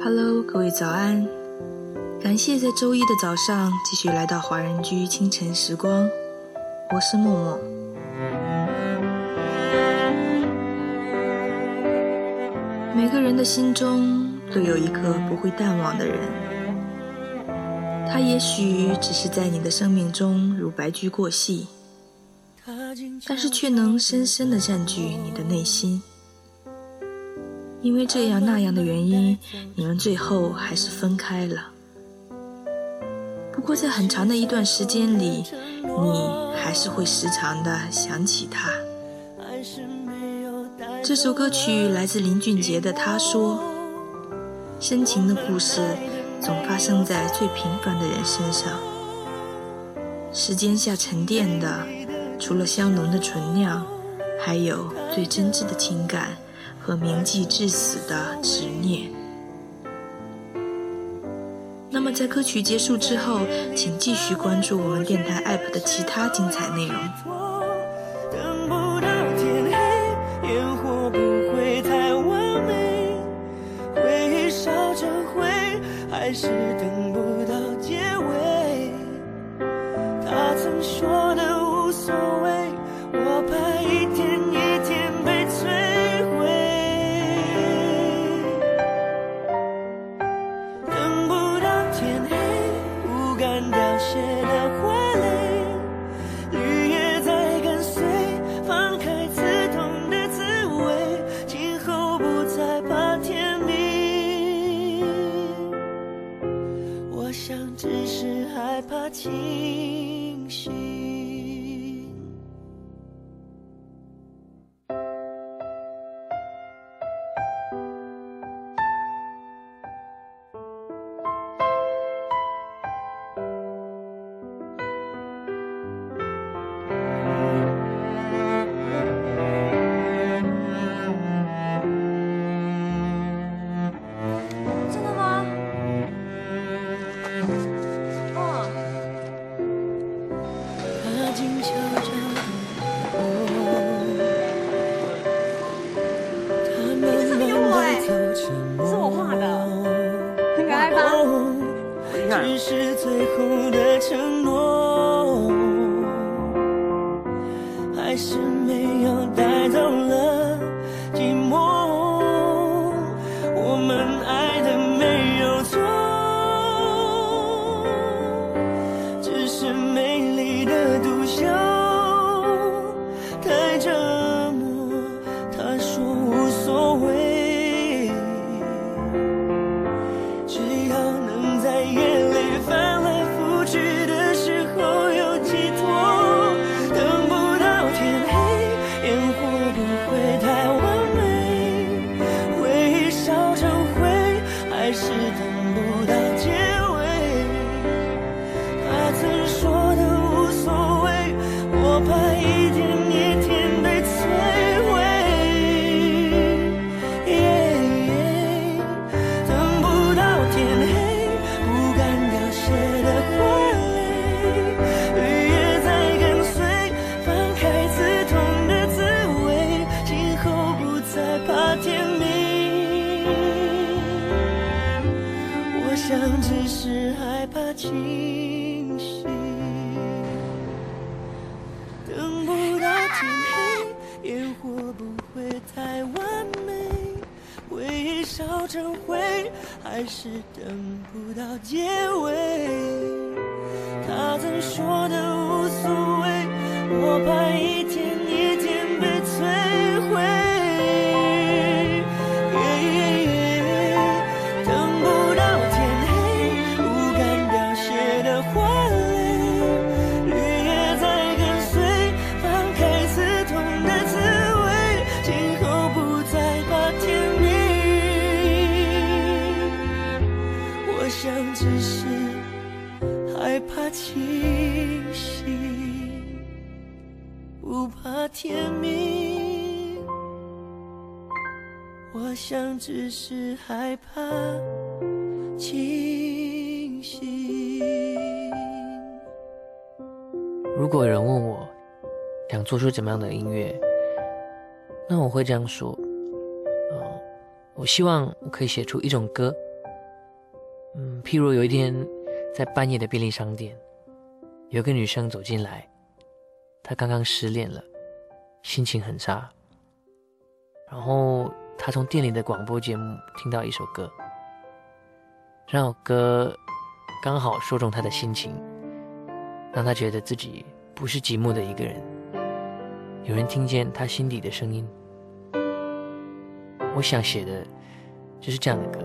Hello，各位早安！感谢在周一的早上继续来到华人居清晨时光，我是默默。每个人的心中都有一个不会淡忘的人，他也许只是在你的生命中如白驹过隙，但是却能深深的占据你的内心。因为这样那样的原因，你们最后还是分开了。不过在很长的一段时间里，你还是会时常的想起他。这首歌曲来自林俊杰的《他说》，深情的故事总发生在最平凡的人身上。时间下沉淀的，除了香浓的醇酿，还有最真挚的情感和铭记至死的执念。那么，在歌曲结束之后，请继续关注我们电台 APP 的其他精彩内容。情。最后的承诺，还是成灰，还是等不到结尾。他曾说的无所谓，我怕一天怕清醒，不怕天明。我想只是害怕清醒。如果有人问我想做出怎么样的音乐，那我会这样说：嗯，我希望我可以写出一种歌，嗯，譬如有一天在半夜的便利商店，有个女生走进来，她刚刚失恋了，心情很差。然后她从店里的广播节目听到一首歌，这首歌刚好说中她的心情，让她觉得自己不是寂寞的一个人，有人听见她心底的声音。我想写的就是这样的歌。